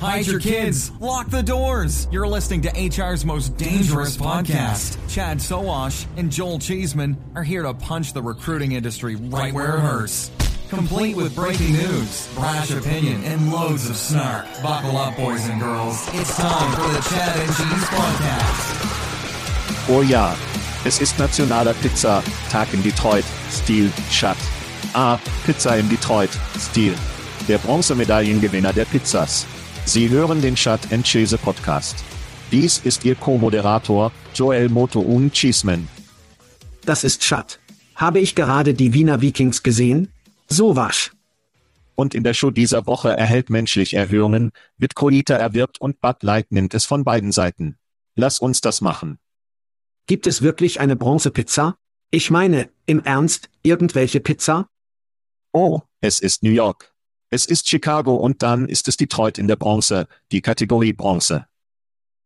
Hide your kids. Lock the doors. You're listening to HR's most dangerous podcast. Chad Soash and Joel Cheeseman are here to punch the recruiting industry right where it hurts complete with breaking news, brash opinion, and loads of snark. Buckle up, boys and girls. It's time for the Chad and Cheese Podcast. Oh ja, es ist nationaler Pizza-Tag in Detroit, Stil, Chat. Ah, Pizza in Detroit, Stil. Der Bronzemedaillengewinner der Pizzas. Sie hören den Chat and Cheese Podcast. Dies ist Ihr Co-Moderator, Joel Moto und Cheeseman. Das ist Chat. Habe ich gerade die Wiener Vikings gesehen? So was. Und in der Show dieser Woche erhält menschlich Erhöhungen, wird Colita erwirbt und Bud Light nimmt es von beiden Seiten. Lass uns das machen. Gibt es wirklich eine Bronzepizza? Ich meine, im Ernst, irgendwelche Pizza? Oh, es ist New York. Es ist Chicago und dann ist es Detroit in der Bronze, die Kategorie Bronze.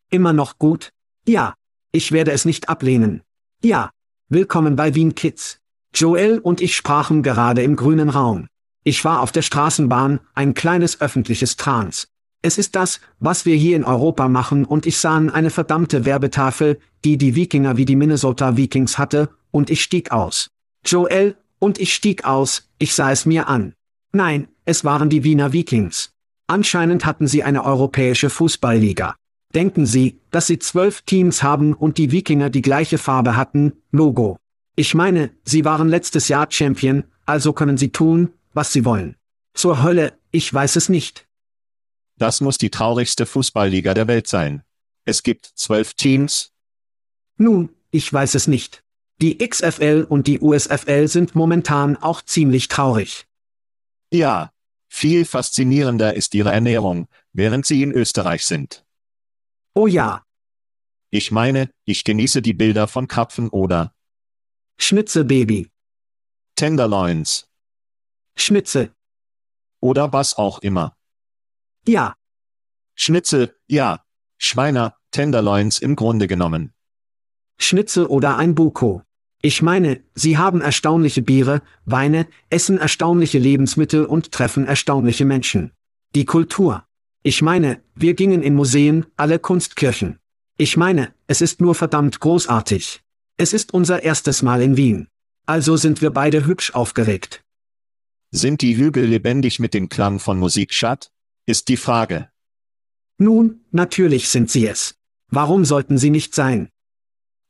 Immer noch gut? Ja. Ich werde es nicht ablehnen. Ja. Willkommen bei Wien Kids. Joel und ich sprachen gerade im grünen Raum. Ich war auf der Straßenbahn, ein kleines öffentliches Trans. Es ist das, was wir hier in Europa machen und ich sah eine verdammte Werbetafel, die die Wikinger wie die Minnesota Vikings hatte, und ich stieg aus. Joel, und ich stieg aus, ich sah es mir an. Nein, es waren die Wiener Vikings. Anscheinend hatten sie eine europäische Fußballliga. Denken Sie, dass sie zwölf Teams haben und die Wikinger die gleiche Farbe hatten, Logo. Ich meine, sie waren letztes Jahr Champion, also können sie tun, was sie wollen. Zur Hölle, ich weiß es nicht. Das muss die traurigste Fußballliga der Welt sein. Es gibt zwölf Teams. Nun, ich weiß es nicht. Die XFL und die USFL sind momentan auch ziemlich traurig. Ja, viel faszinierender ist ihre Ernährung, während sie in Österreich sind. Oh ja. Ich meine, ich genieße die Bilder von Krapfen oder Schnitzelbaby. Tenderloins. Schnitzel. Oder was auch immer. Ja. Schnitzel, ja. Schweiner, Tenderloins im Grunde genommen. Schnitzel oder ein Buko. Ich meine, sie haben erstaunliche Biere, Weine, essen erstaunliche Lebensmittel und treffen erstaunliche Menschen. Die Kultur. Ich meine, wir gingen in Museen, alle Kunstkirchen. Ich meine, es ist nur verdammt großartig. Es ist unser erstes Mal in Wien. Also sind wir beide hübsch aufgeregt. Sind die Hügel lebendig mit dem Klang von Musik, Schat? Ist die Frage. Nun, natürlich sind sie es. Warum sollten sie nicht sein?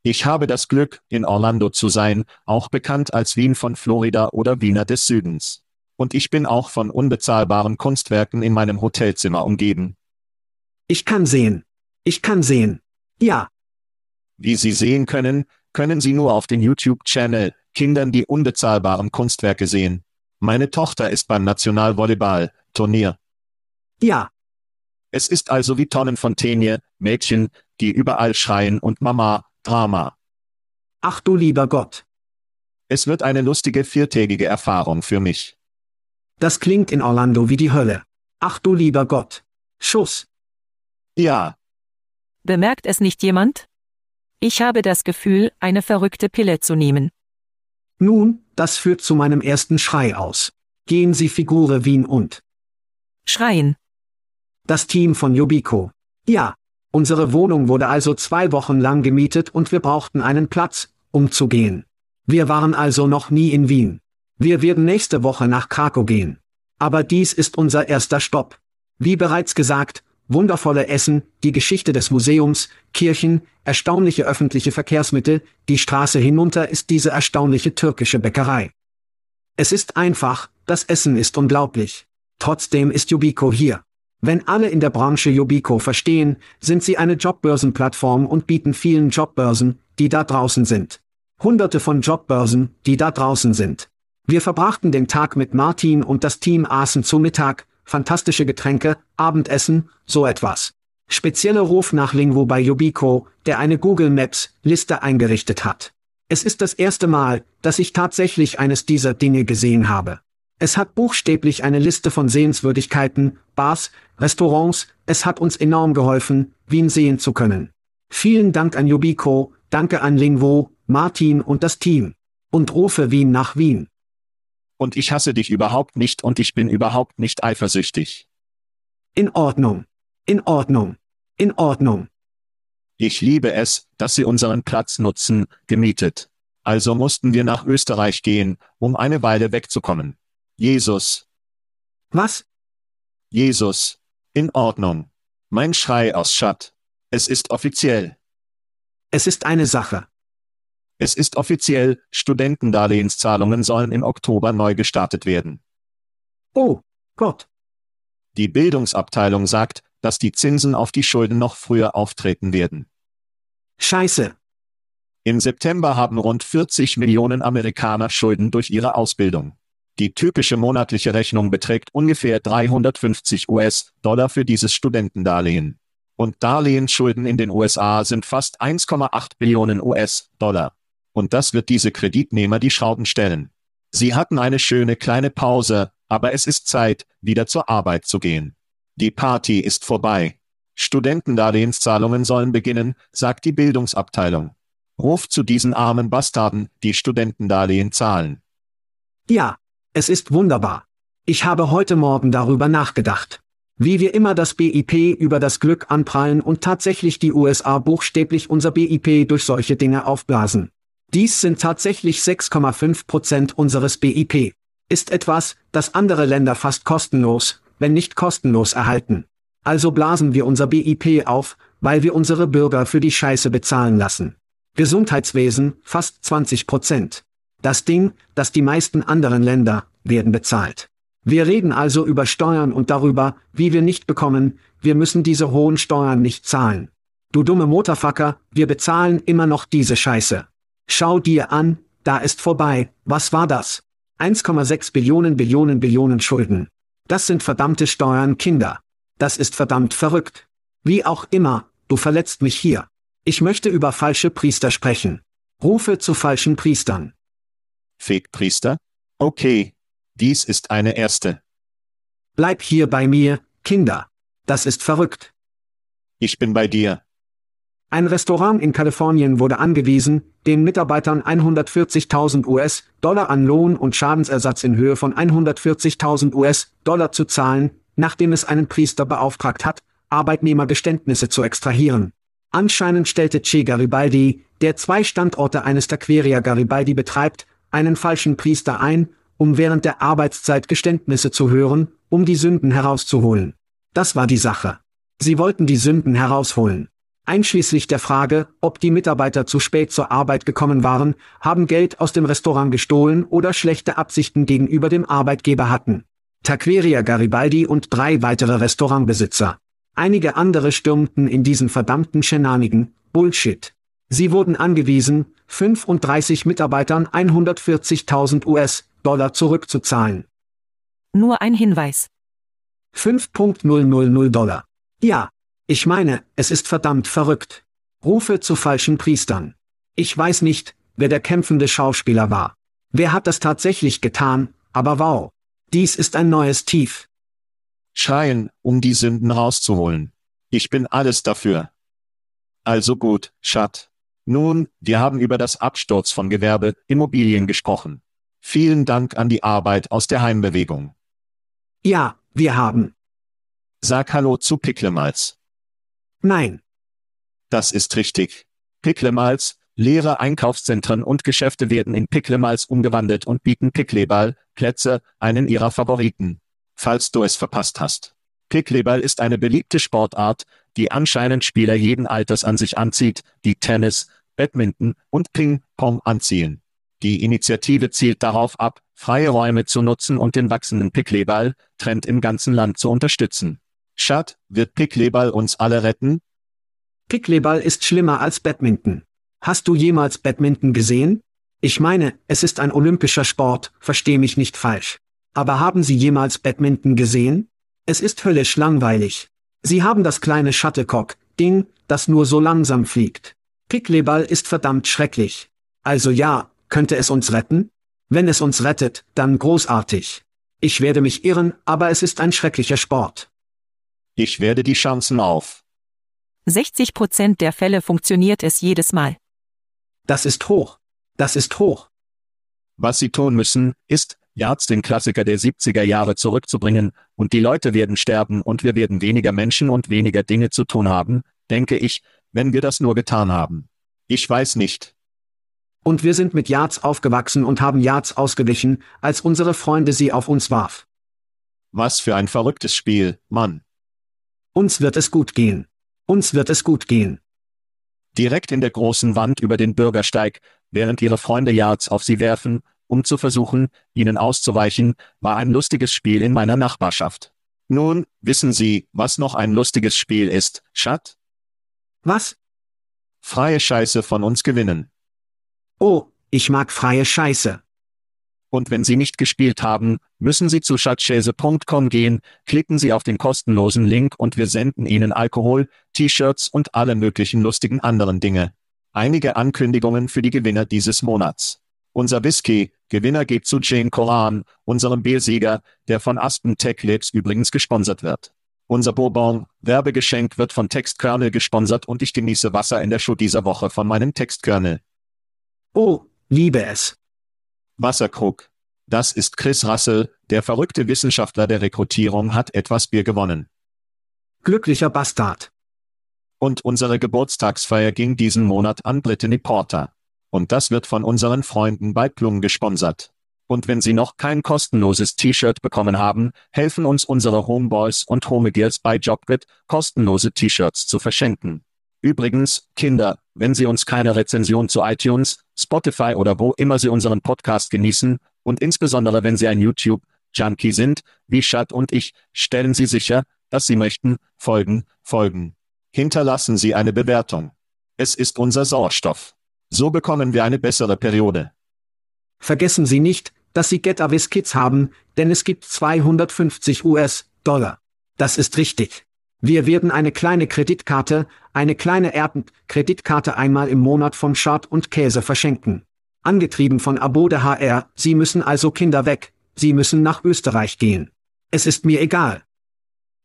Ich habe das Glück, in Orlando zu sein, auch bekannt als Wien von Florida oder Wiener des Südens. Und ich bin auch von unbezahlbaren Kunstwerken in meinem Hotelzimmer umgeben. Ich kann sehen. Ich kann sehen. Ja. Wie Sie sehen können, können Sie nur auf den YouTube-Channel Kindern die unbezahlbaren Kunstwerke sehen. Meine Tochter ist beim Nationalvolleyball-Turnier. Ja, Es ist also wie Tonnen von Tenje, Mädchen, die überall schreien und Mama, Drama. ach du lieber Gott. Es wird eine lustige viertägige Erfahrung für mich. Das klingt in Orlando wie die Hölle. Ach du lieber Gott. Schuss. Ja, Bemerkt es nicht jemand? Ich habe das Gefühl, eine verrückte Pille zu nehmen. Nun, das führt zu meinem ersten Schrei aus. Gehen Sie Figure Wien und Schreien. das Team von Yubiko. Ja, unsere Wohnung wurde also zwei Wochen lang gemietet und wir brauchten einen Platz, um zu gehen. Wir waren also noch nie in Wien. Wir werden nächste Woche nach Krakow gehen. Aber dies ist unser erster Stopp. Wie bereits gesagt, wundervolle Essen, die Geschichte des Museums, Kirchen, erstaunliche öffentliche Verkehrsmittel, die Straße hinunter ist diese erstaunliche türkische Bäckerei. Es ist einfach, das Essen ist unglaublich. Trotzdem ist Yubiko hier. Wenn alle in der Branche Yubiko verstehen, sind sie eine Jobbörsenplattform und bieten vielen Jobbörsen, die da draußen sind. Hunderte von Jobbörsen, die da draußen sind. Wir verbrachten den Tag mit Martin und das Team aßen zu Mittag, fantastische Getränke, Abendessen, so etwas. Spezielle Ruf nach Lingwo bei Yubiko, der eine Google Maps Liste eingerichtet hat. Es ist das erste Mal, dass ich tatsächlich eines dieser Dinge gesehen habe. Es hat buchstäblich eine Liste von Sehenswürdigkeiten, Bars, Restaurants, es hat uns enorm geholfen, Wien sehen zu können. Vielen Dank an Yubiko, danke an Lingwo, Martin und das Team. Und rufe Wien nach Wien. und ich hasse dich überhaupt nicht und ich bin überhaupt nicht eifersüchtig. In Ordnung. In Ordnung. In Ordnung. Ich liebe es, dass sie unseren Platz nutzen, gemietet. Also mussten wir nach Österreich gehen, um eine Weile wegzukommen. Jesus, Was? Jesus, in Ordnung. Mein Schrei aus Schatt. Es ist offiziell. Es ist eine Sache. Es ist offiziell, Studentendarlehenszahlungen sollen im Oktober neu gestartet werden. Oh, Gott. Die Bildungsabteilung sagt, dass die Zinsen auf die Schulden noch früher auftreten werden. Scheiße. Im September haben rund 40 Millionen Amerikaner Schulden durch ihre Ausbildung. Die typische monatliche Rechnung beträgt ungefähr 350 US-Dollar für dieses Studentendarlehen. Und Darlehensschulden in den USA sind fast 1,8 Billionen US-Dollar. Und das wird diese Kreditnehmer die Schrauben stellen. Sie hatten eine schöne kleine Pause, aber es ist Zeit, wieder zur Arbeit zu gehen. Die Party ist vorbei. Studentendarlehenszahlungen sollen beginnen, sagt die Bildungsabteilung. Ruf zu diesen armen Bastarden, die Studentendarlehen zahlen. Ja, es ist wunderbar. Ich habe heute Morgen darüber nachgedacht. Wie wir immer das BIP über das Glück anprallen und tatsächlich die USA buchstäblich unser BIP durch solche Dinge aufblasen. Dies sind tatsächlich 6,5 Prozent unseres BIP. Ist etwas, das andere Länder fast kostenlos, wenn nicht kostenlos erhalten. Also blasen wir unser BIP auf, weil wir unsere Bürger für die Scheiße bezahlen lassen. Gesundheitswesen, fast 20 Prozent. Das Ding, das die meisten anderen Länder, werden bezahlt. Wir reden also über Steuern und darüber, wie wir nicht bekommen, wir müssen diese hohen Steuern nicht zahlen. Du dumme Motorfucker, wir bezahlen immer noch diese Scheiße. Schau dir an, da ist vorbei, was war das? 1,6 Billionen Billionen Billionen Schulden. Das sind verdammte Steuern, Kinder. Das ist verdammt verrückt. Wie auch immer, du verletzt mich hier. Ich möchte über falsche Priester sprechen. Rufe zu falschen Priestern. Fake-Priester? Okay. Dies ist eine erste. Bleib hier bei mir, Kinder. Das ist verrückt. Ich bin bei dir. Ein Restaurant in Kalifornien wurde angewiesen, den Mitarbeitern 140.000 US-Dollar an Lohn und Schadensersatz in Höhe von 140.000 US-Dollar zu zahlen, nachdem es einen Priester beauftragt hat, Arbeitnehmergeständnisse zu extrahieren. Anscheinend stellte Che Garibaldi, der zwei Standorte eines Taqueria Garibaldi betreibt, einen falschen Priester ein, um während der Arbeitszeit Geständnisse zu hören, um die Sünden herauszuholen. Das war die Sache. Sie wollten die Sünden herausholen. Einschließlich der Frage, ob die Mitarbeiter zu spät zur Arbeit gekommen waren, haben Geld aus dem Restaurant gestohlen oder schlechte Absichten gegenüber dem Arbeitgeber hatten. Taqueria Garibaldi und drei weitere Restaurantbesitzer. Einige andere stürmten in diesen verdammten Shenanigan, Bullshit. Sie wurden angewiesen, 35 Mitarbeitern 140.000 US-Dollar zurückzuzahlen. Nur ein Hinweis. 5.000 Dollar. Ja. Ich meine, es ist verdammt verrückt. Rufe zu falschen Priestern. Ich weiß nicht, wer der kämpfende Schauspieler war. Wer hat das tatsächlich getan, aber wow. Dies ist ein neues Tief. Schreien, um die Sünden rauszuholen. Ich bin alles dafür. Also gut, Schat. Nun, wir haben über das Absturz von Gewerbe, Immobilien gesprochen. Vielen Dank an die Arbeit aus der Heimbewegung. Ja, wir haben. Sag Hallo zu Picklemals. Nein. Das ist richtig. Picklemals, leere Einkaufszentren und Geschäfte werden in Picklemals umgewandelt und bieten Pickleball, Plätze, einen ihrer Favoriten. Falls du es verpasst hast. Pickleball ist eine beliebte Sportart, die anscheinend Spieler jeden Alters an sich anzieht, die Tennis, Badminton und Ping-Pong anziehen. Die Initiative zielt darauf ab, freie Räume zu nutzen und den wachsenden Pickleball-Trend im ganzen Land zu unterstützen. Schat, wird Pickleball uns alle retten? Pickleball ist schlimmer als Badminton. Hast du jemals Badminton gesehen? Ich meine, es ist ein olympischer Sport, versteh mich nicht falsch. Aber haben Sie jemals Badminton gesehen? Es ist höllisch langweilig. Sie haben das kleine Shuttlecock-Ding, das nur so langsam fliegt. Pickleball ist verdammt schrecklich. Also ja, könnte es uns retten? Wenn es uns rettet, dann großartig. Ich werde mich irren, aber es ist ein schrecklicher Sport. Ich werde die Chancen auf. 60 Prozent der Fälle funktioniert es jedes Mal. Das ist hoch. Das ist hoch. Was Sie tun müssen, ist, Yards den Klassiker der 70er Jahre zurückzubringen, und die Leute werden sterben und wir werden weniger Menschen und weniger Dinge zu tun haben, denke ich, wenn wir das nur getan haben. Ich weiß nicht. Und wir sind mit Yards aufgewachsen und haben Yards ausgewichen, als unsere Freunde sie auf uns warf. Was für ein verrücktes Spiel, Mann. Uns wird es gut gehen. Uns wird es gut gehen. Direkt in der großen Wand über den Bürgersteig, während ihre Freunde Yards auf sie werfen, um zu versuchen, ihnen auszuweichen, war ein lustiges Spiel in meiner Nachbarschaft. Nun, wissen Sie, was noch ein lustiges Spiel ist, Schat? Was? Freie Scheiße von uns gewinnen. Oh, ich mag freie Scheiße. Und wenn Sie nicht gespielt haben, müssen Sie zu schatzschäse.com gehen, klicken Sie auf den kostenlosen Link und wir senden Ihnen Alkohol, T-Shirts und alle möglichen lustigen anderen Dinge. Einige Ankündigungen für die Gewinner dieses Monats. Unser Whisky, Gewinner geht zu Jane Coran, unserem Biersieger, der von Aspen Tech Labs übrigens gesponsert wird. Unser Bourbon, Werbegeschenk wird von Textkernel gesponsert und ich genieße Wasser in der Show dieser Woche von meinem Textkernel. Oh, liebe es. Wasserkrug. Das ist Chris Russell, der verrückte Wissenschaftler der Rekrutierung hat etwas Bier gewonnen. Glücklicher Bastard. Und unsere Geburtstagsfeier ging diesen Monat an Brittany Porter. Und das wird von unseren Freunden bei Plum gesponsert. Und wenn Sie noch kein kostenloses T-Shirt bekommen haben, helfen uns unsere Homeboys und Homegirls bei Jobgrid, kostenlose T-Shirts zu verschenken. Übrigens, Kinder, wenn Sie uns keine Rezension zu iTunes, Spotify oder wo immer Sie unseren Podcast genießen, und insbesondere wenn Sie ein YouTube-Junkie sind, wie Chad und ich, stellen Sie sicher, dass Sie möchten, folgen, folgen. Hinterlassen Sie eine Bewertung. Es ist unser Sauerstoff. So bekommen wir eine bessere Periode. Vergessen Sie nicht, dass Sie Get Avis Kids haben, denn es gibt 250 US-Dollar. Das ist richtig. Wir werden eine kleine Kreditkarte, eine kleine Erden-Kreditkarte einmal im Monat von Schad und Käse verschenken. Angetrieben von Abode HR, Sie müssen also Kinder weg, Sie müssen nach Österreich gehen. Es ist mir egal.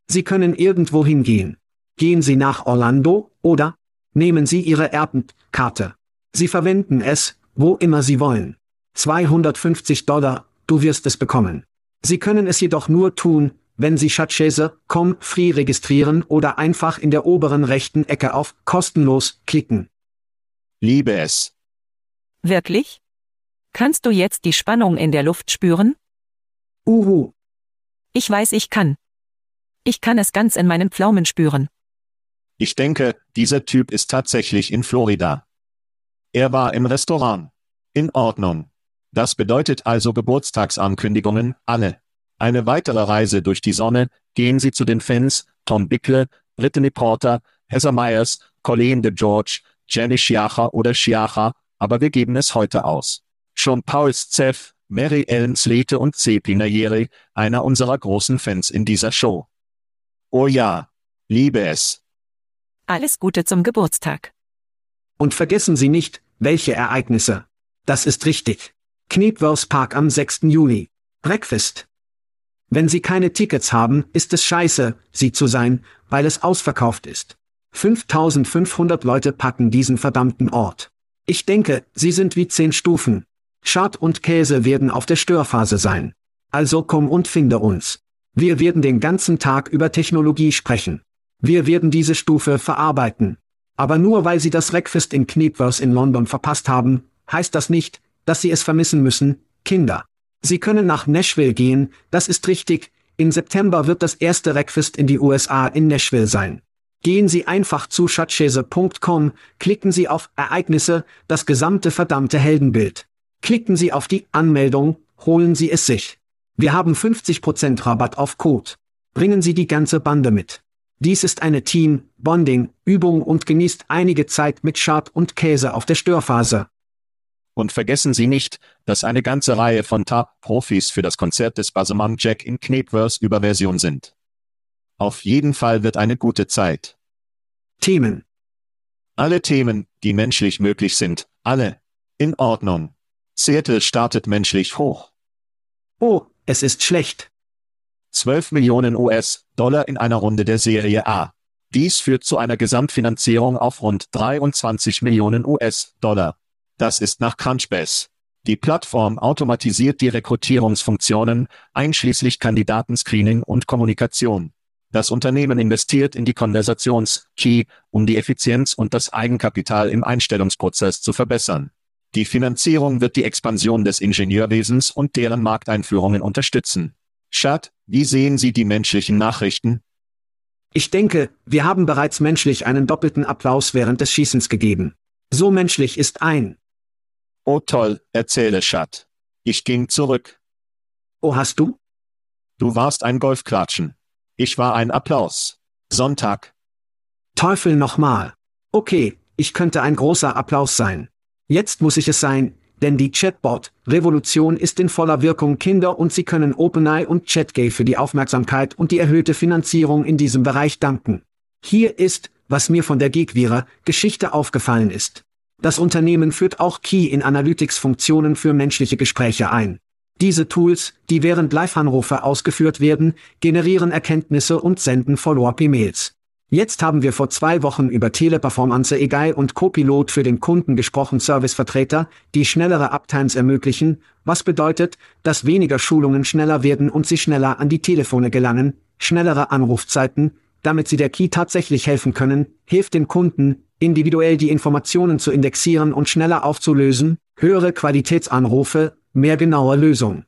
Sie können irgendwo hingehen. Gehen Sie nach Orlando, oder? Nehmen Sie Ihre Erdenkarte. Sie verwenden es, wo immer Sie wollen. 250 Dollar, du wirst es bekommen. Sie können es jedoch nur tun, wenn Sie Schatzschäse.com free registrieren oder einfach in der oberen rechten Ecke auf kostenlos klicken. Liebe es. Wirklich? Kannst du jetzt die Spannung in der Luft spüren? Uhu. Ich weiß, ich kann. Ich kann es ganz in meinen Pflaumen spüren. Ich denke, dieser Typ ist tatsächlich in Florida. Er war im Restaurant. In Ordnung. Das bedeutet also Geburtstagsankündigungen, alle. Eine weitere Reise durch die Sonne, gehen Sie zu den Fans, Tom Bickle, Brittany Porter, Heather Myers, Colleen de George, Jenny Schiacher oder Schiacher, aber wir geben es heute aus. Schon Paul Zeff, Mary Ellen Slete und C. Pinayeri, einer unserer großen Fans in dieser Show. Oh ja. Liebe es. Alles Gute zum Geburtstag. Und vergessen Sie nicht, welche Ereignisse. Das ist richtig. Knebworth Park am 6. Juli. Breakfast. Wenn Sie keine Tickets haben, ist es scheiße, sie zu sein, weil es ausverkauft ist. 5500 Leute packen diesen verdammten Ort. Ich denke, sie sind wie zehn Stufen. Schad und Käse werden auf der Störphase sein. Also komm und finde uns. Wir werden den ganzen Tag über Technologie sprechen. Wir werden diese Stufe verarbeiten. Aber nur weil Sie das Breakfast in Knebworth in London verpasst haben, heißt das nicht, dass Sie es vermissen müssen, Kinder. Sie können nach Nashville gehen, das ist richtig, im September wird das erste Breakfast in die USA in Nashville sein. Gehen Sie einfach zu schatzschäse.com, klicken Sie auf Ereignisse, das gesamte verdammte Heldenbild. Klicken Sie auf die Anmeldung, holen Sie es sich. Wir haben 50% Rabatt auf Code. Bringen Sie die ganze Bande mit. Dies ist eine Team-Bonding-Übung und genießt einige Zeit mit Schad und Käse auf der Störphase. Und vergessen Sie nicht, dass eine ganze Reihe von Top-Profis für das Konzert des Baseman Jack in Knebworth über Version sind. Auf jeden Fall wird eine gute Zeit. Themen. Alle Themen, die menschlich möglich sind, alle. In Ordnung. Seattle startet menschlich hoch. Oh, es ist schlecht. 12 Millionen US-Dollar in einer Runde der Serie A. Dies führt zu einer Gesamtfinanzierung auf rund 23 Millionen US-Dollar. Das ist nach Crunchbase. Die Plattform automatisiert die Rekrutierungsfunktionen, einschließlich Kandidatenscreening und Kommunikation. Das Unternehmen investiert in die Konversations-Key, um die Effizienz und das Eigenkapital im Einstellungsprozess zu verbessern. Die Finanzierung wird die Expansion des Ingenieurwesens und deren Markteinführungen unterstützen. Schad, wie sehen Sie die menschlichen Nachrichten? Ich denke, wir haben bereits menschlich einen doppelten Applaus während des Schießens gegeben. So menschlich ist ein. Oh toll, erzähle Schad. Ich ging zurück. Oh hast du? Du warst ein Golfklatschen. Ich war ein Applaus. Sonntag. Teufel nochmal. Okay, ich könnte ein großer Applaus sein. Jetzt muss ich es sein, denn die Chatbot-Revolution ist in voller Wirkung Kinder und sie können OpenAI und ChatGay für die Aufmerksamkeit und die erhöhte Finanzierung in diesem Bereich danken. Hier ist, was mir von der Geekwira-Geschichte aufgefallen ist. Das Unternehmen führt auch Key in Analytics-Funktionen für menschliche Gespräche ein. Diese Tools, die während Live-Anrufe ausgeführt werden, generieren Erkenntnisse und senden Follow-up-E-Mails. Jetzt haben wir vor zwei Wochen über Teleperformance AI und Copilot für den Kunden gesprochen Servicevertreter, die schnellere Uptimes ermöglichen, was bedeutet, dass weniger Schulungen schneller werden und sie schneller an die Telefone gelangen, schnellere Anrufzeiten, damit sie der Key tatsächlich helfen können, hilft den Kunden, individuell die Informationen zu indexieren und schneller aufzulösen, höhere Qualitätsanrufe, mehr genaue Lösung.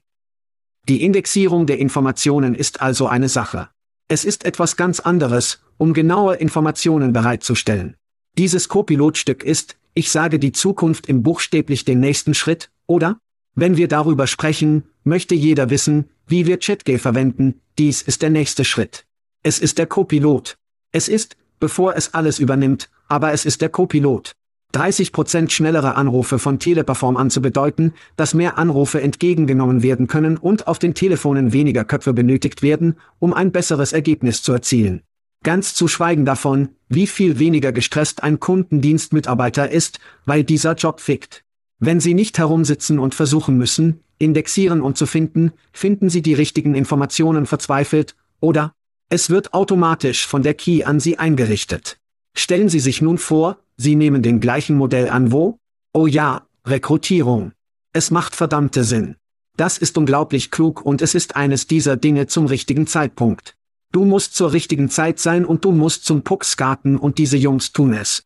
Die Indexierung der Informationen ist also eine Sache. Es ist etwas ganz anderes, um genaue Informationen bereitzustellen. Dieses Copilot-Stück ist, ich sage die Zukunft im buchstäblich den nächsten Schritt, oder? Wenn wir darüber sprechen, möchte jeder wissen, wie wir ChatGay verwenden, dies ist der nächste Schritt. Es ist der Copilot. Es ist, bevor es alles übernimmt, aber es ist der Copilot. 30% schnellere Anrufe von Teleperform an zu bedeuten, dass mehr Anrufe entgegengenommen werden können und auf den Telefonen weniger Köpfe benötigt werden, um ein besseres Ergebnis zu erzielen. Ganz zu schweigen davon, wie viel weniger gestresst ein Kundendienstmitarbeiter ist, weil dieser Job fickt. Wenn Sie nicht herumsitzen und versuchen müssen, indexieren und zu finden, finden Sie die richtigen Informationen verzweifelt, oder? Es wird automatisch von der Key an Sie eingerichtet. Stellen Sie sich nun vor, Sie nehmen den gleichen Modell an wo? Oh ja, Rekrutierung. Es macht verdammte Sinn. Das ist unglaublich klug und es ist eines dieser Dinge zum richtigen Zeitpunkt. Du musst zur richtigen Zeit sein und du musst zum Puck skaten und diese Jungs tun es.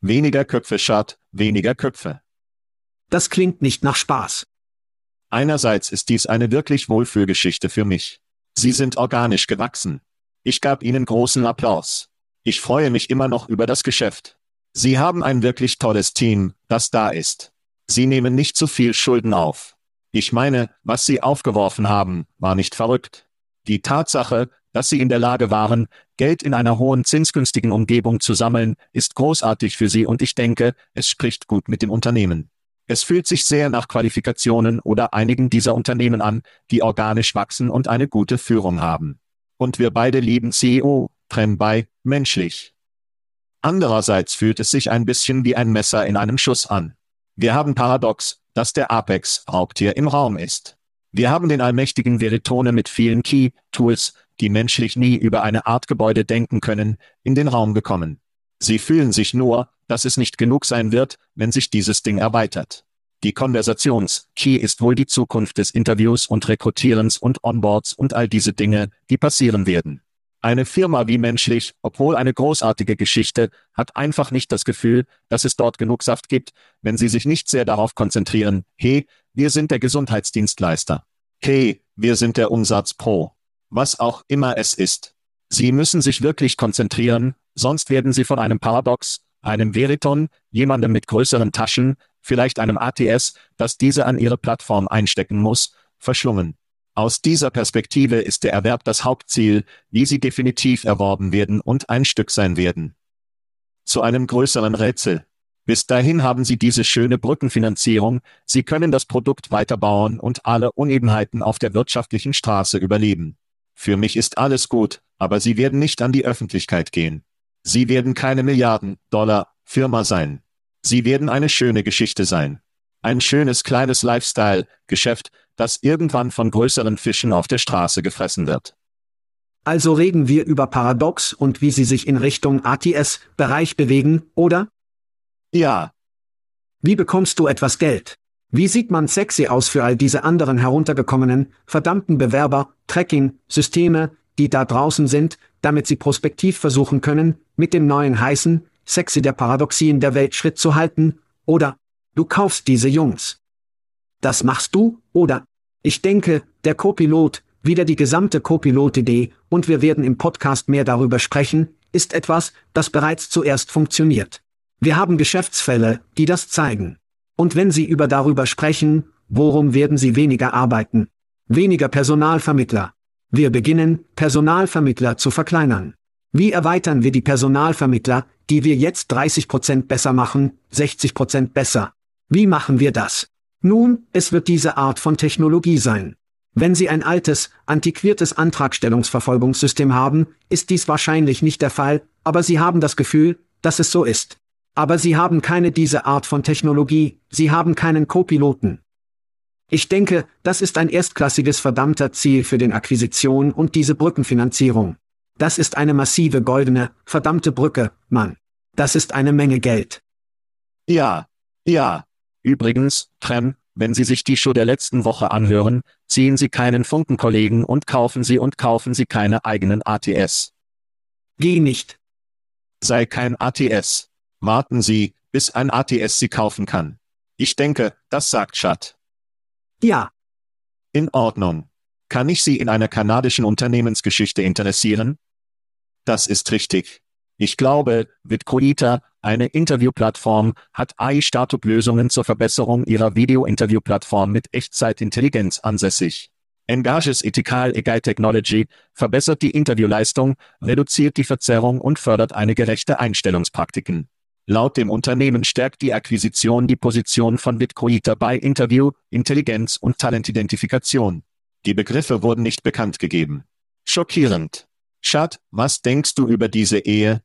Weniger Köpfe Schad, weniger Köpfe. Das klingt nicht nach Spaß. Einerseits ist dies eine wirklich Wohlfühlgeschichte für mich. Sie sind organisch gewachsen. Ich gab ihnen großen Applaus. Ich freue mich immer noch über das Geschäft. Sie haben ein wirklich tolles Team, das da ist. Sie nehmen nicht zu viel Schulden auf. Ich meine, was Sie aufgeworfen haben, war nicht verrückt. Die Tatsache, dass sie in der Lage waren, Geld in einer hohen zinsgünstigen Umgebung zu sammeln, ist großartig für sie und ich denke, es spricht gut mit dem Unternehmen. Es fühlt sich sehr nach Qualifikationen oder einigen dieser Unternehmen an, die organisch wachsen und eine gute Führung haben. Und wir beide lieben CEO, Trem bei, menschlich. Andererseits fühlt es sich ein bisschen wie ein Messer in einem Schuss an. Wir haben paradox, dass der Apex-Raubtier im Raum ist. Wir haben den allmächtigen Veritone mit vielen Key-Tools, die menschlich nie über eine Art Gebäude denken können, in den Raum bekommen. Sie fühlen sich nur, dass es nicht genug sein wird, wenn sich dieses Ding erweitert. Die Konversations-Key ist wohl die Zukunft des Interviews und Rekrutierens und Onboards und all diese Dinge, die passieren werden. Eine Firma wie menschlich, obwohl eine großartige Geschichte, hat einfach nicht das Gefühl, dass es dort genug Saft gibt, wenn sie sich nicht sehr darauf konzentrieren, hey, wir sind der Gesundheitsdienstleister. Hey, wir sind der Umsatz pro. Was auch immer es ist. Sie müssen sich wirklich konzentrieren, sonst werden sie von einem Paradox, einem Veriton, jemandem mit größeren Taschen, vielleicht einem ATS, das diese an ihre Plattform einstecken muss, verschlungen. Aus dieser Perspektive ist der Erwerb das Hauptziel, wie sie definitiv erworben werden und ein Stück sein werden. Zu einem größeren Rätsel. Bis dahin haben Sie diese schöne Brückenfinanzierung, Sie können das Produkt weiterbauen und alle Unebenheiten auf der wirtschaftlichen Straße überleben. Für mich ist alles gut, aber Sie werden nicht an die Öffentlichkeit gehen. Sie werden keine Milliarden Dollar Firma sein. Sie werden eine schöne Geschichte sein. Ein schönes kleines Lifestyle-Geschäft, das irgendwann von größeren Fischen auf der Straße gefressen wird. Also reden wir über Paradox und wie sie sich in Richtung ATS-Bereich bewegen, oder? Ja. Wie bekommst du etwas Geld? Wie sieht man sexy aus für all diese anderen heruntergekommenen, verdammten Bewerber, Tracking-Systeme, die da draußen sind, damit sie prospektiv versuchen können, mit dem neuen heißen, sexy der Paradoxien der Welt Schritt zu halten, oder du kaufst diese Jungs. Das machst du, oder? Ich denke, der Copilot, wieder die gesamte Copilot-Idee, und wir werden im Podcast mehr darüber sprechen, ist etwas, das bereits zuerst funktioniert. Wir haben Geschäftsfälle, die das zeigen. Und wenn Sie über darüber sprechen, worum werden Sie weniger arbeiten? Weniger Personalvermittler. Wir beginnen, Personalvermittler zu verkleinern. Wie erweitern wir die Personalvermittler, die wir jetzt 30% besser machen, 60% besser? Wie machen wir das? Nun, es wird diese Art von Technologie sein. Wenn Sie ein altes, antiquiertes Antragstellungsverfolgungssystem haben, ist dies wahrscheinlich nicht der Fall, aber Sie haben das Gefühl, dass es so ist. Aber Sie haben keine diese Art von Technologie, Sie haben keinen Co-Piloten. Ich denke, das ist ein erstklassiges verdammter Ziel für den Akquisition und diese Brückenfinanzierung. Das ist eine massive goldene, verdammte Brücke, Mann. Das ist eine Menge Geld. Ja, ja, Übrigens, Trem, wenn Sie sich die Show der letzten Woche anhören, ziehen Sie keinen Funkenkollegen und kaufen Sie und kaufen Sie keine eigenen ATS. Geh nicht. Sei kein ATS. Warten Sie, bis ein ATS Sie kaufen kann. Ich denke, das sagt Chat. Ja. In Ordnung. Kann ich Sie in einer kanadischen Unternehmensgeschichte interessieren? Das ist richtig. Ich glaube, Bitcoita, eine Interviewplattform, hat AI-Startup-Lösungen zur Verbesserung ihrer Video-Interview-Plattform mit Echtzeitintelligenz ansässig. Engages Ethical AI Technology verbessert die Interviewleistung, reduziert die Verzerrung und fördert eine gerechte Einstellungspraktiken. Laut dem Unternehmen stärkt die Akquisition die Position von Bitcoiter bei Interview, Intelligenz und Talentidentifikation. Die Begriffe wurden nicht bekannt gegeben. Schockierend. Chad, was denkst du über diese Ehe?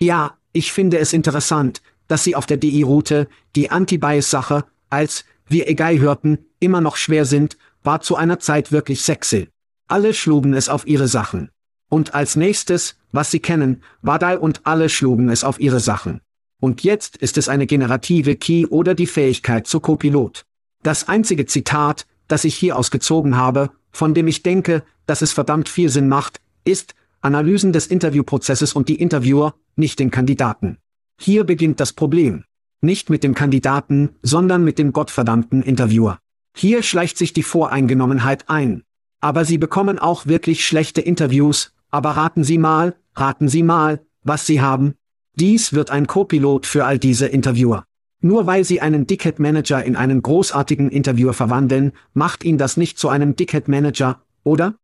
Ja, ich finde es interessant, dass Sie auf der DI-Route die Anti-Bias-Sache, als wir egal hörten, immer noch schwer sind, war zu einer Zeit wirklich sexy. Alle schlugen es auf ihre Sachen. Und als nächstes, was Sie kennen, Wadal und alle schlugen es auf ihre Sachen. Und jetzt ist es eine generative Key oder die Fähigkeit zu Copilot. Das einzige Zitat, das ich hier ausgezogen habe, von dem ich denke, dass es verdammt viel Sinn macht, ist, Analysen des Interviewprozesses und die Interviewer, nicht den Kandidaten. Hier beginnt das Problem. Nicht mit dem Kandidaten, sondern mit dem gottverdammten Interviewer. Hier schleicht sich die Voreingenommenheit ein. Aber Sie bekommen auch wirklich schlechte Interviews, aber raten Sie mal, raten Sie mal, was Sie haben. Dies wird ein Co-Pilot für all diese Interviewer. Nur weil Sie einen Dickhead Manager in einen großartigen Interviewer verwandeln, macht ihn das nicht zu einem Dickhead Manager, oder?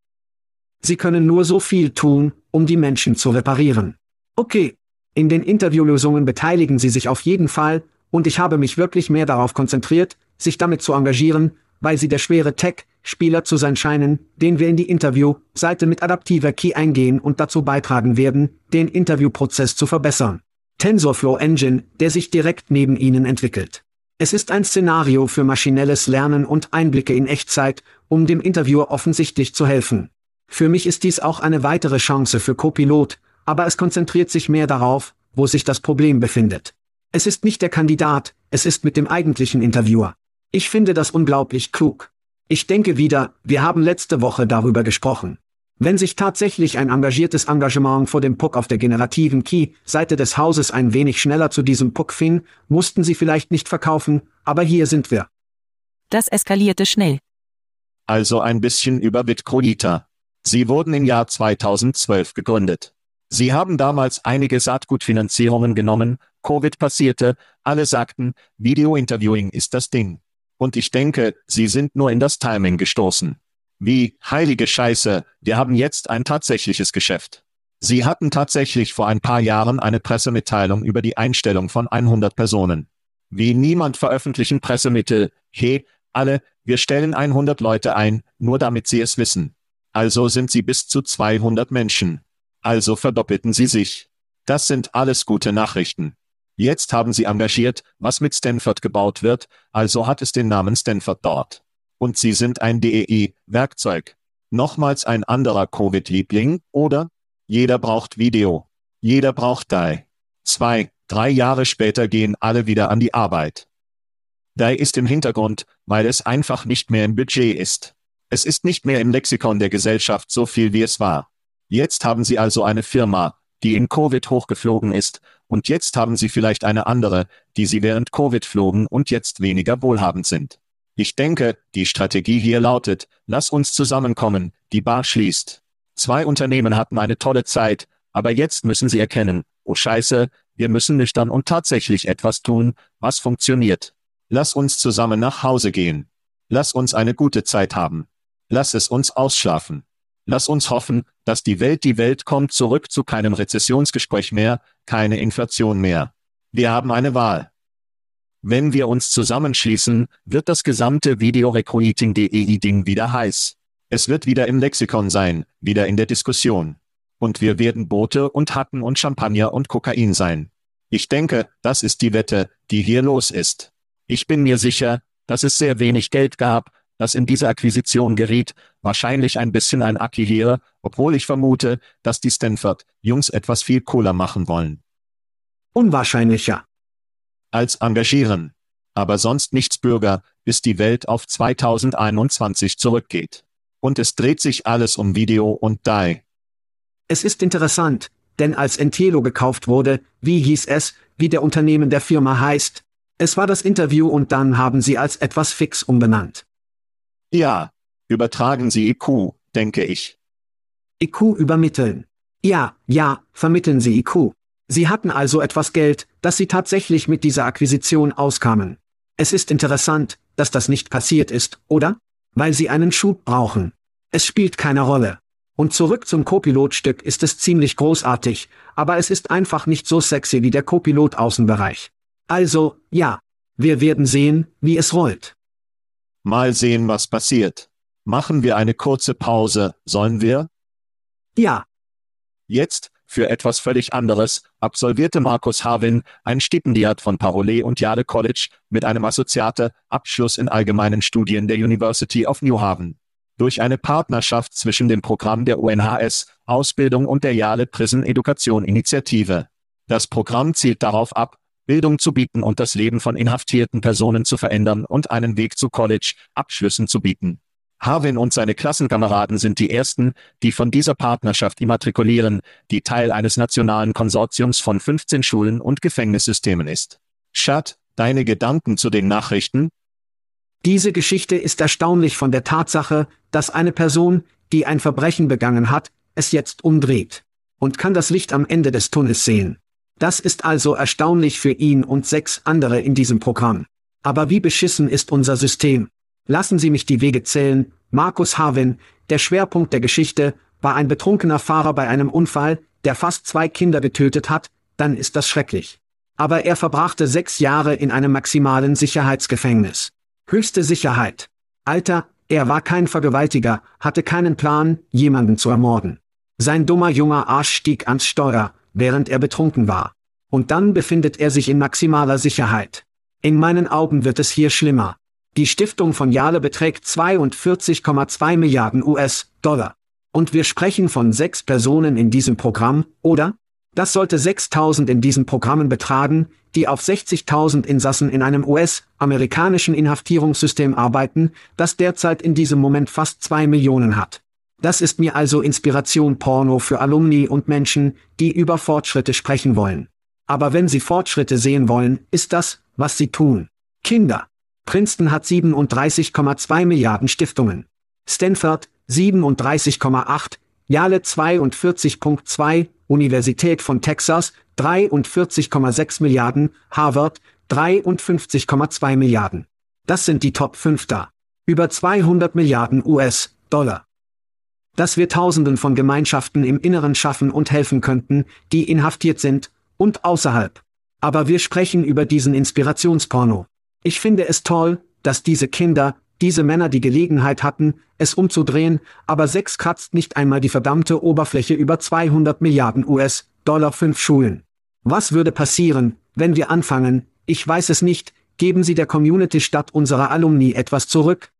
Sie können nur so viel tun, um die Menschen zu reparieren. Okay. In den Interviewlösungen beteiligen Sie sich auf jeden Fall, und ich habe mich wirklich mehr darauf konzentriert, sich damit zu engagieren, weil Sie der schwere Tech, Spieler zu sein scheinen, den wir in die Interview-Seite mit adaptiver Key eingehen und dazu beitragen werden, den Interviewprozess zu verbessern. TensorFlow Engine, der sich direkt neben Ihnen entwickelt. Es ist ein Szenario für maschinelles Lernen und Einblicke in Echtzeit, um dem Interviewer offensichtlich zu helfen. Für mich ist dies auch eine weitere Chance für Copilot, aber es konzentriert sich mehr darauf, wo sich das Problem befindet. Es ist nicht der Kandidat, es ist mit dem eigentlichen Interviewer. Ich finde das unglaublich klug. Ich denke wieder, wir haben letzte Woche darüber gesprochen. Wenn sich tatsächlich ein engagiertes Engagement vor dem Puck auf der generativen Key-Seite des Hauses ein wenig schneller zu diesem Puck fing, mussten sie vielleicht nicht verkaufen, aber hier sind wir. Das eskalierte schnell. Also ein bisschen über Bitcoinita. Sie wurden im Jahr 2012 gegründet. Sie haben damals einige Saatgutfinanzierungen genommen, Covid passierte, alle sagten, Video-Interviewing ist das Ding. Und ich denke, sie sind nur in das Timing gestoßen. Wie, heilige Scheiße, wir haben jetzt ein tatsächliches Geschäft. Sie hatten tatsächlich vor ein paar Jahren eine Pressemitteilung über die Einstellung von 100 Personen. Wie niemand veröffentlichen Pressemittel, hey, alle, wir stellen 100 Leute ein, nur damit sie es wissen. Also sind sie bis zu 200 Menschen. Also verdoppelten sie sich. Das sind alles gute Nachrichten. Jetzt haben sie engagiert, was mit Stanford gebaut wird, also hat es den Namen Stanford dort. Und sie sind ein DEI-Werkzeug. Nochmals ein anderer Covid-Liebling, oder? Jeder braucht Video. Jeder braucht DAI. Zwei, drei Jahre später gehen alle wieder an die Arbeit. DAI ist im Hintergrund, weil es einfach nicht mehr im Budget ist. Es ist nicht mehr im Lexikon der Gesellschaft so viel wie es war. Jetzt haben Sie also eine Firma, die in Covid hochgeflogen ist, und jetzt haben sie vielleicht eine andere, die sie während Covid flogen und jetzt weniger wohlhabend sind. Ich denke, die Strategie hier lautet, lass uns zusammenkommen, die Bar schließt. Zwei Unternehmen hatten eine tolle Zeit, aber jetzt müssen sie erkennen, oh Scheiße, wir müssen nüchtern und tatsächlich etwas tun, was funktioniert. Lass uns zusammen nach Hause gehen. Lass uns eine gute Zeit haben. Lass es uns ausschlafen. Lass uns hoffen, dass die Welt die Welt kommt zurück zu keinem Rezessionsgespräch mehr, keine Inflation mehr. Wir haben eine Wahl. Wenn wir uns zusammenschließen, wird das gesamte Videorecruiting.de-Ding wieder heiß. Es wird wieder im Lexikon sein, wieder in der Diskussion. Und wir werden Boote und Hatten und Champagner und Kokain sein. Ich denke, das ist die Wette, die hier los ist. Ich bin mir sicher, dass es sehr wenig Geld gab, das in diese Akquisition geriet, wahrscheinlich ein bisschen ein Aki hier, obwohl ich vermute, dass die Stanford-Jungs etwas viel cooler machen wollen. Unwahrscheinlicher. Als engagieren. Aber sonst nichts Bürger, bis die Welt auf 2021 zurückgeht. Und es dreht sich alles um Video und DAI. Es ist interessant, denn als Entelo gekauft wurde, wie hieß es, wie der Unternehmen der Firma heißt? Es war das Interview und dann haben sie als etwas fix umbenannt. Ja, übertragen Sie IQ, denke ich. IQ übermitteln. Ja, ja, vermitteln Sie IQ. Sie hatten also etwas Geld, dass Sie tatsächlich mit dieser Akquisition auskamen. Es ist interessant, dass das nicht passiert ist, oder? Weil Sie einen Schub brauchen. Es spielt keine Rolle. Und zurück zum Copilot-Stück ist es ziemlich großartig, aber es ist einfach nicht so sexy wie der Copilot-Außenbereich. Also, ja, wir werden sehen, wie es rollt. Mal sehen, was passiert. Machen wir eine kurze Pause, sollen wir? Ja. Jetzt, für etwas völlig anderes, absolvierte Markus Harvin ein Stipendiat von Parole und Yale College mit einem Assoziate Abschluss in allgemeinen Studien der University of New Haven. Durch eine Partnerschaft zwischen dem Programm der UNHS, Ausbildung und der Yale Prison Education Initiative. Das Programm zielt darauf ab, Bildung zu bieten und das Leben von inhaftierten Personen zu verändern und einen Weg zu College-Abschlüssen zu bieten. Harvin und seine Klassenkameraden sind die ersten, die von dieser Partnerschaft immatrikulieren, die Teil eines nationalen Konsortiums von 15 Schulen und Gefängnissystemen ist. Schat, deine Gedanken zu den Nachrichten? Diese Geschichte ist erstaunlich von der Tatsache, dass eine Person, die ein Verbrechen begangen hat, es jetzt umdreht und kann das Licht am Ende des Tunnels sehen. Das ist also erstaunlich für ihn und sechs andere in diesem Programm. Aber wie beschissen ist unser System? Lassen Sie mich die Wege zählen. Markus Harvin, der Schwerpunkt der Geschichte, war ein betrunkener Fahrer bei einem Unfall, der fast zwei Kinder getötet hat, dann ist das schrecklich. Aber er verbrachte sechs Jahre in einem maximalen Sicherheitsgefängnis. Höchste Sicherheit. Alter, Er war kein Vergewaltiger, hatte keinen Plan, jemanden zu ermorden. Sein dummer junger Arsch stieg ans Steuer, während er betrunken war. Und dann befindet er sich in maximaler Sicherheit. In meinen Augen wird es hier schlimmer. Die Stiftung von Jale beträgt 42,2 Milliarden US-Dollar. Und wir sprechen von sechs Personen in diesem Programm, oder? Das sollte 6000 in diesen Programmen betragen, die auf 60.000 Insassen in einem US-amerikanischen Inhaftierungssystem arbeiten, das derzeit in diesem Moment fast zwei Millionen hat. Das ist mir also Inspiration Porno für Alumni und Menschen, die über Fortschritte sprechen wollen. Aber wenn sie Fortschritte sehen wollen, ist das, was sie tun. Kinder. Princeton hat 37,2 Milliarden Stiftungen. Stanford 37,8, Yale 42,2, Universität von Texas 43,6 Milliarden, Harvard 53,2 Milliarden. Das sind die Top 5 da. Über 200 Milliarden US-Dollar. Dass wir Tausenden von Gemeinschaften im Inneren schaffen und helfen könnten, die inhaftiert sind, und außerhalb. Aber wir sprechen über diesen Inspirationsporno. Ich finde es toll, dass diese Kinder, diese Männer die Gelegenheit hatten, es umzudrehen, aber sechs kratzt nicht einmal die verdammte Oberfläche über 200 Milliarden US-Dollar fünf Schulen. Was würde passieren, wenn wir anfangen, ich weiß es nicht, geben Sie der Community statt unserer Alumni etwas zurück?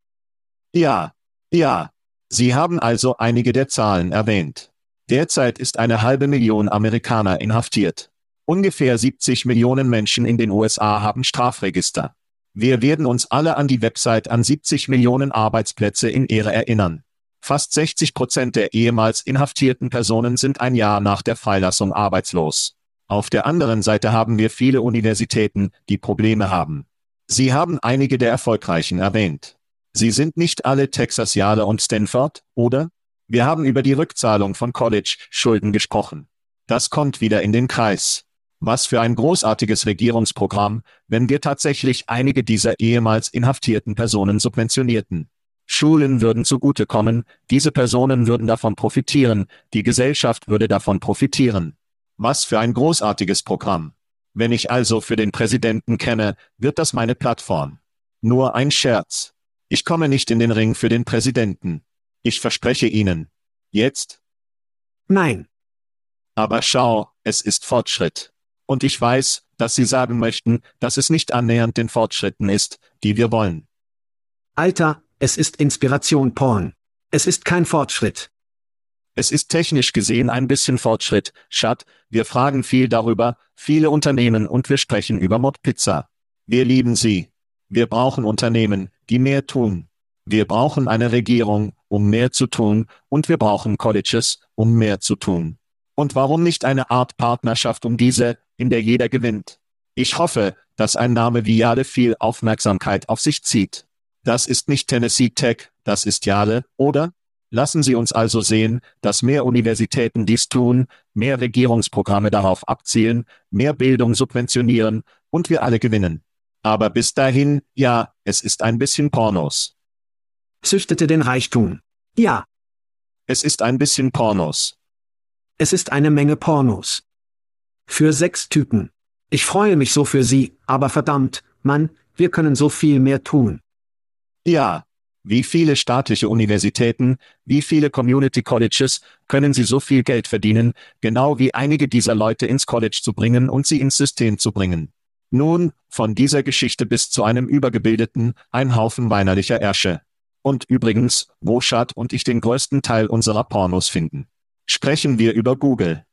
Ja, ja. Sie haben also einige der Zahlen erwähnt. Derzeit ist eine halbe Million Amerikaner inhaftiert. Ungefähr 70 Millionen Menschen in den USA haben Strafregister. Wir werden uns alle an die Website an 70 Millionen Arbeitsplätze in Ehre erinnern. Fast 60 Prozent der ehemals inhaftierten Personen sind ein Jahr nach der Freilassung arbeitslos. Auf der anderen Seite haben wir viele Universitäten, die Probleme haben. Sie haben einige der erfolgreichen erwähnt. Sie sind nicht alle Texas Yale und Stanford, oder? Wir haben über die Rückzahlung von College-Schulden gesprochen. Das kommt wieder in den Kreis. Was für ein großartiges Regierungsprogramm, wenn wir tatsächlich einige dieser ehemals inhaftierten Personen subventionierten. Schulen würden zugutekommen, diese Personen würden davon profitieren, die Gesellschaft würde davon profitieren. Was für ein großartiges Programm. Wenn ich also für den Präsidenten kenne, wird das meine Plattform. Nur ein Scherz. Ich komme nicht in den Ring für den Präsidenten. Ich verspreche Ihnen. Jetzt? Nein. Aber schau, es ist Fortschritt. Und ich weiß, dass Sie sagen möchten, dass es nicht annähernd den Fortschritten ist, die wir wollen. Alter, es ist Inspiration Porn. Es ist kein Fortschritt. Es ist technisch gesehen ein bisschen Fortschritt, Schat, wir fragen viel darüber, viele Unternehmen und wir sprechen über Modpizza. Wir lieben sie. Wir brauchen Unternehmen, die mehr tun. Wir brauchen eine Regierung, um mehr zu tun, und wir brauchen Colleges, um mehr zu tun. Und warum nicht eine Art Partnerschaft um diese, in der jeder gewinnt? Ich hoffe, dass ein Name wie Jade viel Aufmerksamkeit auf sich zieht. Das ist nicht Tennessee Tech, das ist Jade, oder? Lassen Sie uns also sehen, dass mehr Universitäten dies tun, mehr Regierungsprogramme darauf abzielen, mehr Bildung subventionieren, und wir alle gewinnen. Aber bis dahin, ja, es ist ein bisschen Pornos. Züchtete den Reichtum. Ja. Es ist ein bisschen Pornos. Es ist eine Menge Pornos. Für sechs Typen. Ich freue mich so für Sie, aber verdammt, Mann, wir können so viel mehr tun. Ja. Wie viele staatliche Universitäten, wie viele Community Colleges können Sie so viel Geld verdienen, genau wie einige dieser Leute ins College zu bringen und sie ins System zu bringen? Nun, von dieser Geschichte bis zu einem übergebildeten, ein Haufen weinerlicher Ärsche. Und übrigens, wo Schad und ich den größten Teil unserer Pornos finden. Sprechen wir über Google.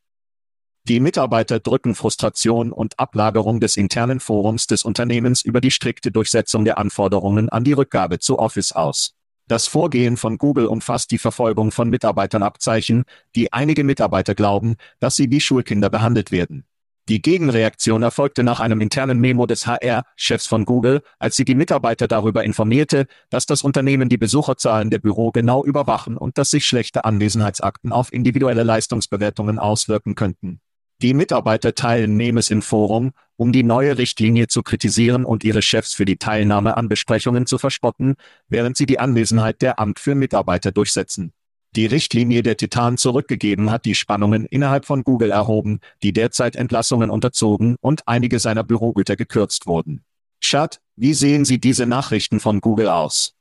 Die Mitarbeiter drücken Frustration und Ablagerung des internen Forums des Unternehmens über die strikte Durchsetzung der Anforderungen an die Rückgabe zu Office aus. Das Vorgehen von Google umfasst die Verfolgung von Mitarbeiternabzeichen, die einige Mitarbeiter glauben, dass sie wie Schulkinder behandelt werden. Die Gegenreaktion erfolgte nach einem internen Memo des HR-Chefs von Google, als sie die Mitarbeiter darüber informierte, dass das Unternehmen die Besucherzahlen der Büro genau überwachen und dass sich schlechte Anwesenheitsakten auf individuelle Leistungsbewertungen auswirken könnten. Die Mitarbeiter teilen Memes im Forum, um die neue Richtlinie zu kritisieren und ihre Chefs für die Teilnahme an Besprechungen zu verspotten, während sie die Anwesenheit der Amt für Mitarbeiter durchsetzen. Die Richtlinie der Titan zurückgegeben hat die Spannungen innerhalb von Google erhoben, die derzeit Entlassungen unterzogen und einige seiner Bürogüter gekürzt wurden. Chad, wie sehen Sie diese Nachrichten von Google aus?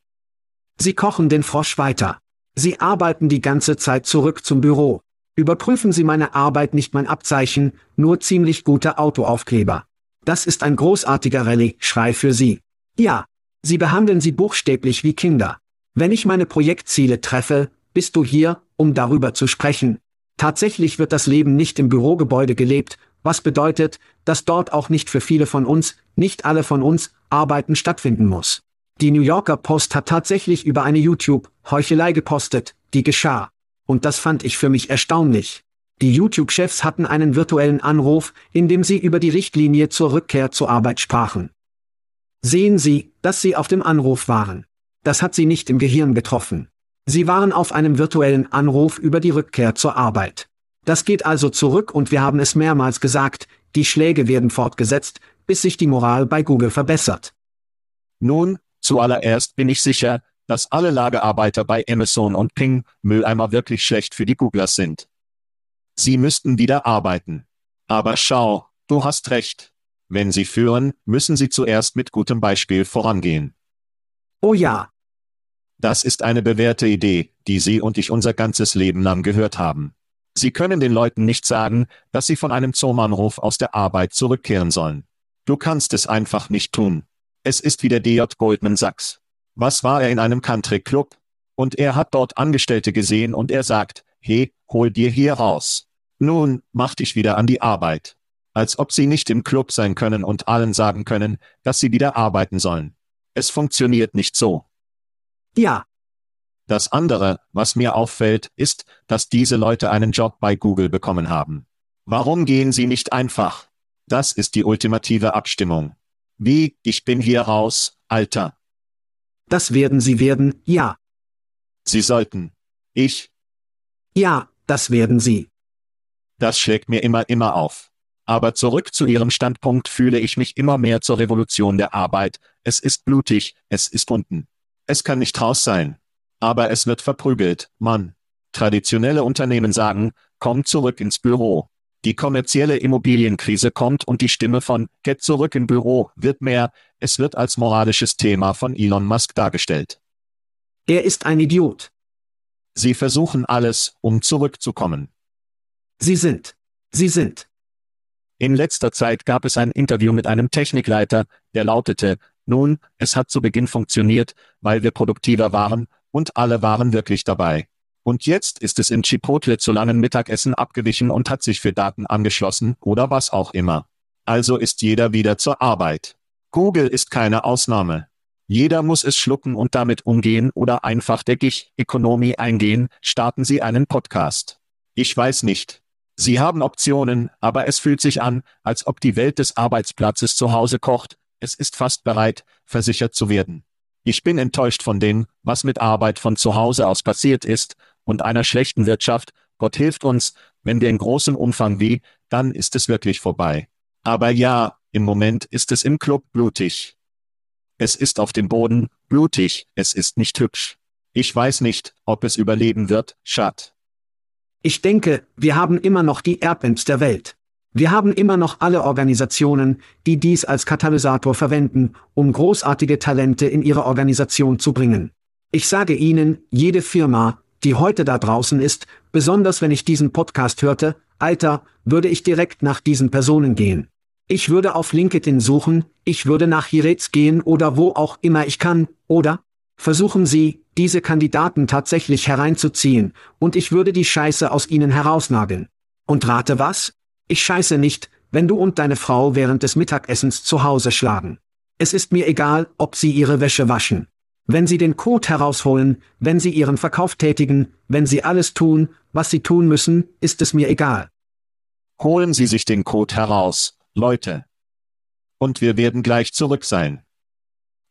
Sie kochen den Frosch weiter. Sie arbeiten die ganze Zeit zurück zum Büro. Überprüfen Sie meine Arbeit nicht mein Abzeichen, nur ziemlich gute Autoaufkleber. Das ist ein großartiger Rallye-Schrei für Sie. Ja. Sie behandeln Sie buchstäblich wie Kinder. Wenn ich meine Projektziele treffe, bist du hier, um darüber zu sprechen. Tatsächlich wird das Leben nicht im Bürogebäude gelebt, was bedeutet, dass dort auch nicht für viele von uns, nicht alle von uns, Arbeiten stattfinden muss. Die New Yorker Post hat tatsächlich über eine YouTube-Heuchelei gepostet, die geschah. Und das fand ich für mich erstaunlich. Die YouTube-Chefs hatten einen virtuellen Anruf, in dem sie über die Richtlinie zur Rückkehr zur Arbeit sprachen. Sehen Sie, dass Sie auf dem Anruf waren. Das hat Sie nicht im Gehirn getroffen. Sie waren auf einem virtuellen Anruf über die Rückkehr zur Arbeit. Das geht also zurück und wir haben es mehrmals gesagt, die Schläge werden fortgesetzt, bis sich die Moral bei Google verbessert. Nun, zuallererst bin ich sicher, dass alle Lagerarbeiter bei Amazon und Ping Mülleimer wirklich schlecht für die Googlers sind. Sie müssten wieder arbeiten. Aber schau, du hast recht. Wenn sie führen, müssen sie zuerst mit gutem Beispiel vorangehen. Oh ja. Das ist eine bewährte Idee, die Sie und ich unser ganzes Leben lang gehört haben. Sie können den Leuten nicht sagen, dass sie von einem Zoom-Anruf aus der Arbeit zurückkehren sollen. Du kannst es einfach nicht tun. Es ist wie der DJ Goldman Sachs. Was war er in einem Country Club? Und er hat dort Angestellte gesehen und er sagt, hey, hol dir hier raus. Nun, mach dich wieder an die Arbeit. Als ob sie nicht im Club sein können und allen sagen können, dass sie wieder arbeiten sollen. Es funktioniert nicht so. Ja, das andere, was mir auffällt, ist, dass diese Leute einen Job bei Google bekommen haben. Warum gehen sie nicht einfach? Das ist die ultimative Abstimmung. Wie, ich bin hier raus, Alter. Das werden sie werden, ja. Sie sollten. Ich? Ja, das werden sie. Das schlägt mir immer immer auf. Aber zurück zu Ihrem Standpunkt fühle ich mich immer mehr zur Revolution der Arbeit. Es ist blutig, es ist unten. Es kann nicht raus sein. Aber es wird verprügelt, Mann. Traditionelle Unternehmen sagen, komm zurück ins Büro. Die kommerzielle Immobilienkrise kommt und die Stimme von Get zurück im Büro wird mehr, es wird als moralisches Thema von Elon Musk dargestellt. Er ist ein Idiot. Sie versuchen alles, um zurückzukommen. Sie sind. Sie sind. In letzter Zeit gab es ein Interview mit einem Technikleiter, der lautete, nun, es hat zu Beginn funktioniert, weil wir produktiver waren, und alle waren wirklich dabei. Und jetzt ist es in Chipotle zu langen Mittagessen abgewichen und hat sich für Daten angeschlossen oder was auch immer. Also ist jeder wieder zur Arbeit. Google ist keine Ausnahme. Jeder muss es schlucken und damit umgehen oder einfach der Gig-Ökonomie eingehen, starten Sie einen Podcast. Ich weiß nicht. Sie haben Optionen, aber es fühlt sich an, als ob die Welt des Arbeitsplatzes zu Hause kocht, es ist fast bereit, versichert zu werden. Ich bin enttäuscht von dem, was mit Arbeit von zu Hause aus passiert ist, und einer schlechten Wirtschaft, Gott hilft uns, wenn wir in großem Umfang wie, dann ist es wirklich vorbei. Aber ja, im Moment ist es im Club blutig. Es ist auf dem Boden, blutig, es ist nicht hübsch. Ich weiß nicht, ob es überleben wird, Schat. Ich denke, wir haben immer noch die Erbins der Welt. Wir haben immer noch alle Organisationen, die dies als Katalysator verwenden, um großartige Talente in ihre Organisation zu bringen. Ich sage Ihnen, jede Firma, die heute da draußen ist, besonders wenn ich diesen Podcast hörte, Alter, würde ich direkt nach diesen Personen gehen. Ich würde auf LinkedIn suchen, ich würde nach Hirez gehen oder wo auch immer ich kann, oder? Versuchen Sie, diese Kandidaten tatsächlich hereinzuziehen, und ich würde die Scheiße aus ihnen herausnageln. Und rate was? Ich scheiße nicht, wenn du und deine Frau während des Mittagessens zu Hause schlagen. Es ist mir egal, ob sie ihre Wäsche waschen. Wenn sie den Code herausholen, wenn sie ihren Verkauf tätigen, wenn sie alles tun, was sie tun müssen, ist es mir egal. Holen Sie sich den Code heraus, Leute. Und wir werden gleich zurück sein.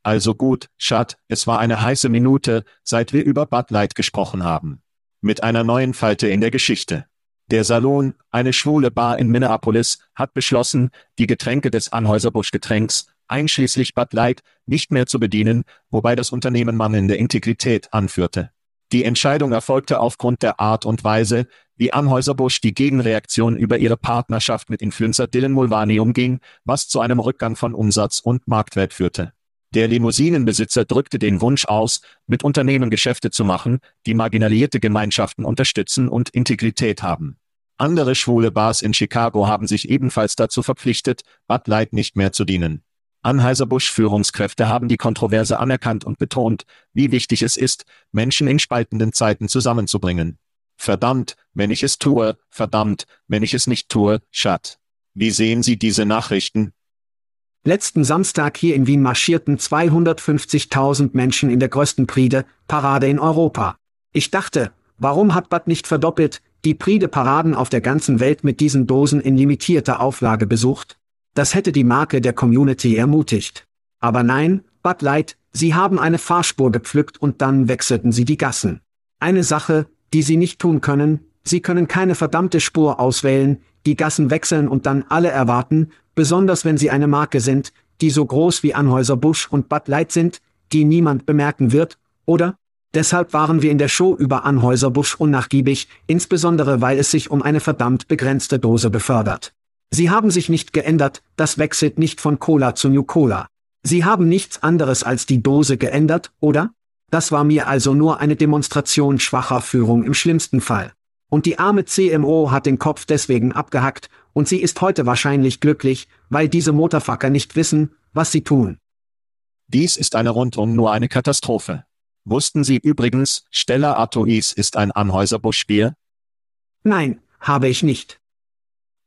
Also gut, Schat, es war eine heiße Minute, seit wir über Bud Light gesprochen haben. Mit einer neuen Falte in der Geschichte. Der Salon, eine schwule Bar in Minneapolis, hat beschlossen, die Getränke des Anhäuser-Busch-Getränks, einschließlich Bud Light, nicht mehr zu bedienen, wobei das Unternehmen mangelnde Integrität anführte. Die Entscheidung erfolgte aufgrund der Art und Weise, wie Anhäuser-Busch die Gegenreaktion über ihre Partnerschaft mit Influencer Dylan Mulvaney umging, was zu einem Rückgang von Umsatz und Marktwert führte. Der Limousinenbesitzer drückte den Wunsch aus, mit Unternehmen Geschäfte zu machen, die marginalisierte Gemeinschaften unterstützen und Integrität haben. Andere schwule Bars in Chicago haben sich ebenfalls dazu verpflichtet, Bud Light nicht mehr zu dienen. Anheuser-Busch-Führungskräfte haben die Kontroverse anerkannt und betont, wie wichtig es ist, Menschen in spaltenden Zeiten zusammenzubringen. Verdammt, wenn ich es tue, verdammt, wenn ich es nicht tue, Schat. Wie sehen Sie diese Nachrichten? Letzten Samstag hier in Wien marschierten 250.000 Menschen in der größten Pride-Parade in Europa. Ich dachte, warum hat Bad nicht verdoppelt, die Pride-Paraden auf der ganzen Welt mit diesen Dosen in limitierter Auflage besucht? Das hätte die Marke der Community ermutigt. Aber nein, Bud Light, sie haben eine Fahrspur gepflückt und dann wechselten sie die Gassen. Eine Sache, die sie nicht tun können, sie können keine verdammte Spur auswählen, die Gassen wechseln und dann alle erwarten, besonders wenn sie eine Marke sind, die so groß wie Anhäuser-Busch und Bud Light sind, die niemand bemerken wird, oder? Deshalb waren wir in der Show über Anhäuser-Busch unnachgiebig, insbesondere weil es sich um eine verdammt begrenzte Dose befördert. Sie haben sich nicht geändert, das wechselt nicht von Cola zu New Cola. Sie haben nichts anderes als die Dose geändert, oder? Das war mir also nur eine Demonstration schwacher Führung im schlimmsten Fall. Und die arme CMO hat den Kopf deswegen abgehackt, und sie ist heute wahrscheinlich glücklich, weil diese Motorfucker nicht wissen, was sie tun. Dies ist eine rundum nur eine Katastrophe. Wussten Sie übrigens, Stella Artois ist ein Anhäuser-Busch-Bier? Nein, habe ich nicht.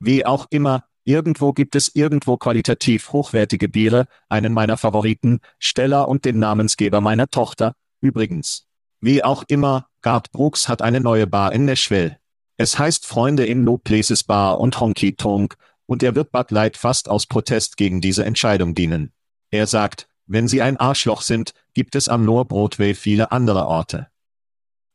Wie auch immer, irgendwo gibt es irgendwo qualitativ hochwertige Biere, einen meiner Favoriten, Stella und den Namensgeber meiner Tochter, übrigens. Wie auch immer, Gart Brooks hat eine neue Bar in Nashville. Es heißt Freunde in No Places Bar und Honky Tonk, und er wird Bud Light fast aus Protest gegen diese Entscheidung dienen. Er sagt, wenn Sie ein Arschloch sind, gibt es am Lower Broadway viele andere Orte.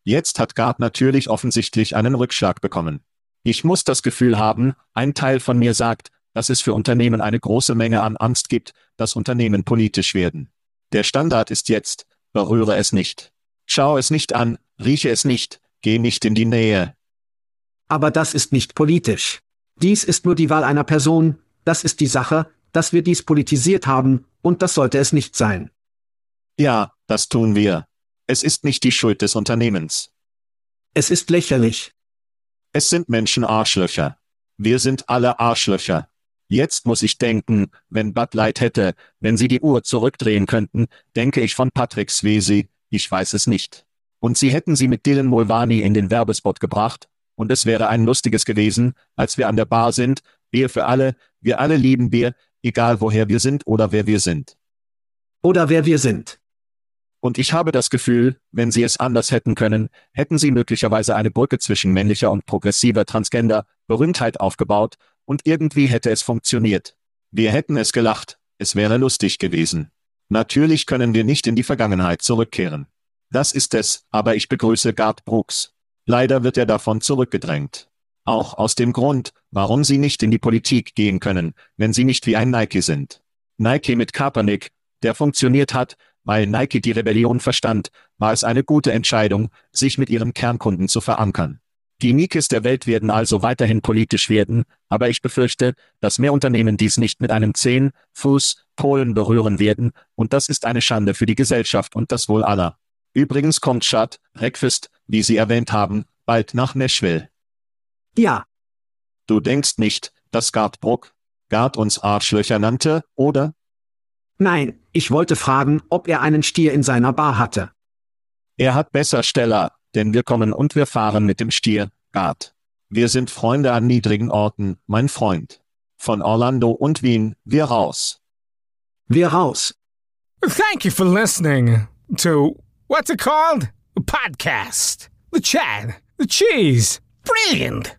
Jetzt hat Gart natürlich offensichtlich einen Rückschlag bekommen. Ich muss das Gefühl haben, ein Teil von mir sagt, dass es für Unternehmen eine große Menge an Angst gibt, dass Unternehmen politisch werden. Der Standard ist jetzt, berühre es nicht. Schau es nicht an, rieche es nicht, geh nicht in die Nähe, aber das ist nicht politisch. Dies ist nur die Wahl einer Person, das ist die Sache, dass wir dies politisiert haben, und das sollte es nicht sein. Ja, das tun wir. Es ist nicht die Schuld des Unternehmens. Es ist lächerlich. Es sind Menschen Arschlöcher. Wir sind alle Arschlöcher. Jetzt muss ich denken, wenn Bud Light hätte, wenn sie die Uhr zurückdrehen könnten, denke ich von Patrick Swayze, ich weiß es nicht. Und sie hätten sie mit Dylan Mulvaney in den Werbespot gebracht, und es wäre ein lustiges gewesen, als wir an der Bar sind, Bier für alle, wir alle lieben Bier, egal woher wir sind oder wer wir sind. Oder wer wir sind. Und ich habe das Gefühl, wenn sie es anders hätten können, hätten sie möglicherweise eine Brücke zwischen männlicher und progressiver Transgender, Berühmtheit aufgebaut, und irgendwie hätte es funktioniert. Wir hätten es gelacht, es wäre lustig gewesen. Natürlich können wir nicht in die Vergangenheit zurückkehren. Das ist es, aber ich begrüße Gart Brooks. Leider wird er davon zurückgedrängt. Auch aus dem Grund, warum sie nicht in die Politik gehen können, wenn sie nicht wie ein Nike sind. Nike mit Kaepernick, der funktioniert hat, weil Nike die Rebellion verstand, war es eine gute Entscheidung, sich mit ihrem Kernkunden zu verankern. Die Nikes der Welt werden also weiterhin politisch werden, aber ich befürchte, dass mehr Unternehmen dies nicht mit einem 10 Fuß Polen berühren werden, und das ist eine Schande für die Gesellschaft und das Wohl aller. Übrigens kommt Chad, Breakfast, wie Sie erwähnt haben, bald nach Nashville. Ja. Du denkst nicht, dass Gart Bruck, Gart uns Arschlöcher nannte, oder? Nein, ich wollte fragen, ob er einen Stier in seiner Bar hatte. Er hat besser Stella, denn wir kommen und wir fahren mit dem Stier, Gart. Wir sind Freunde an niedrigen Orten, mein Freund. Von Orlando und Wien, wir raus. Wir raus. Thank you for listening to What's it called? A podcast. The Chad. The Cheese. Brilliant.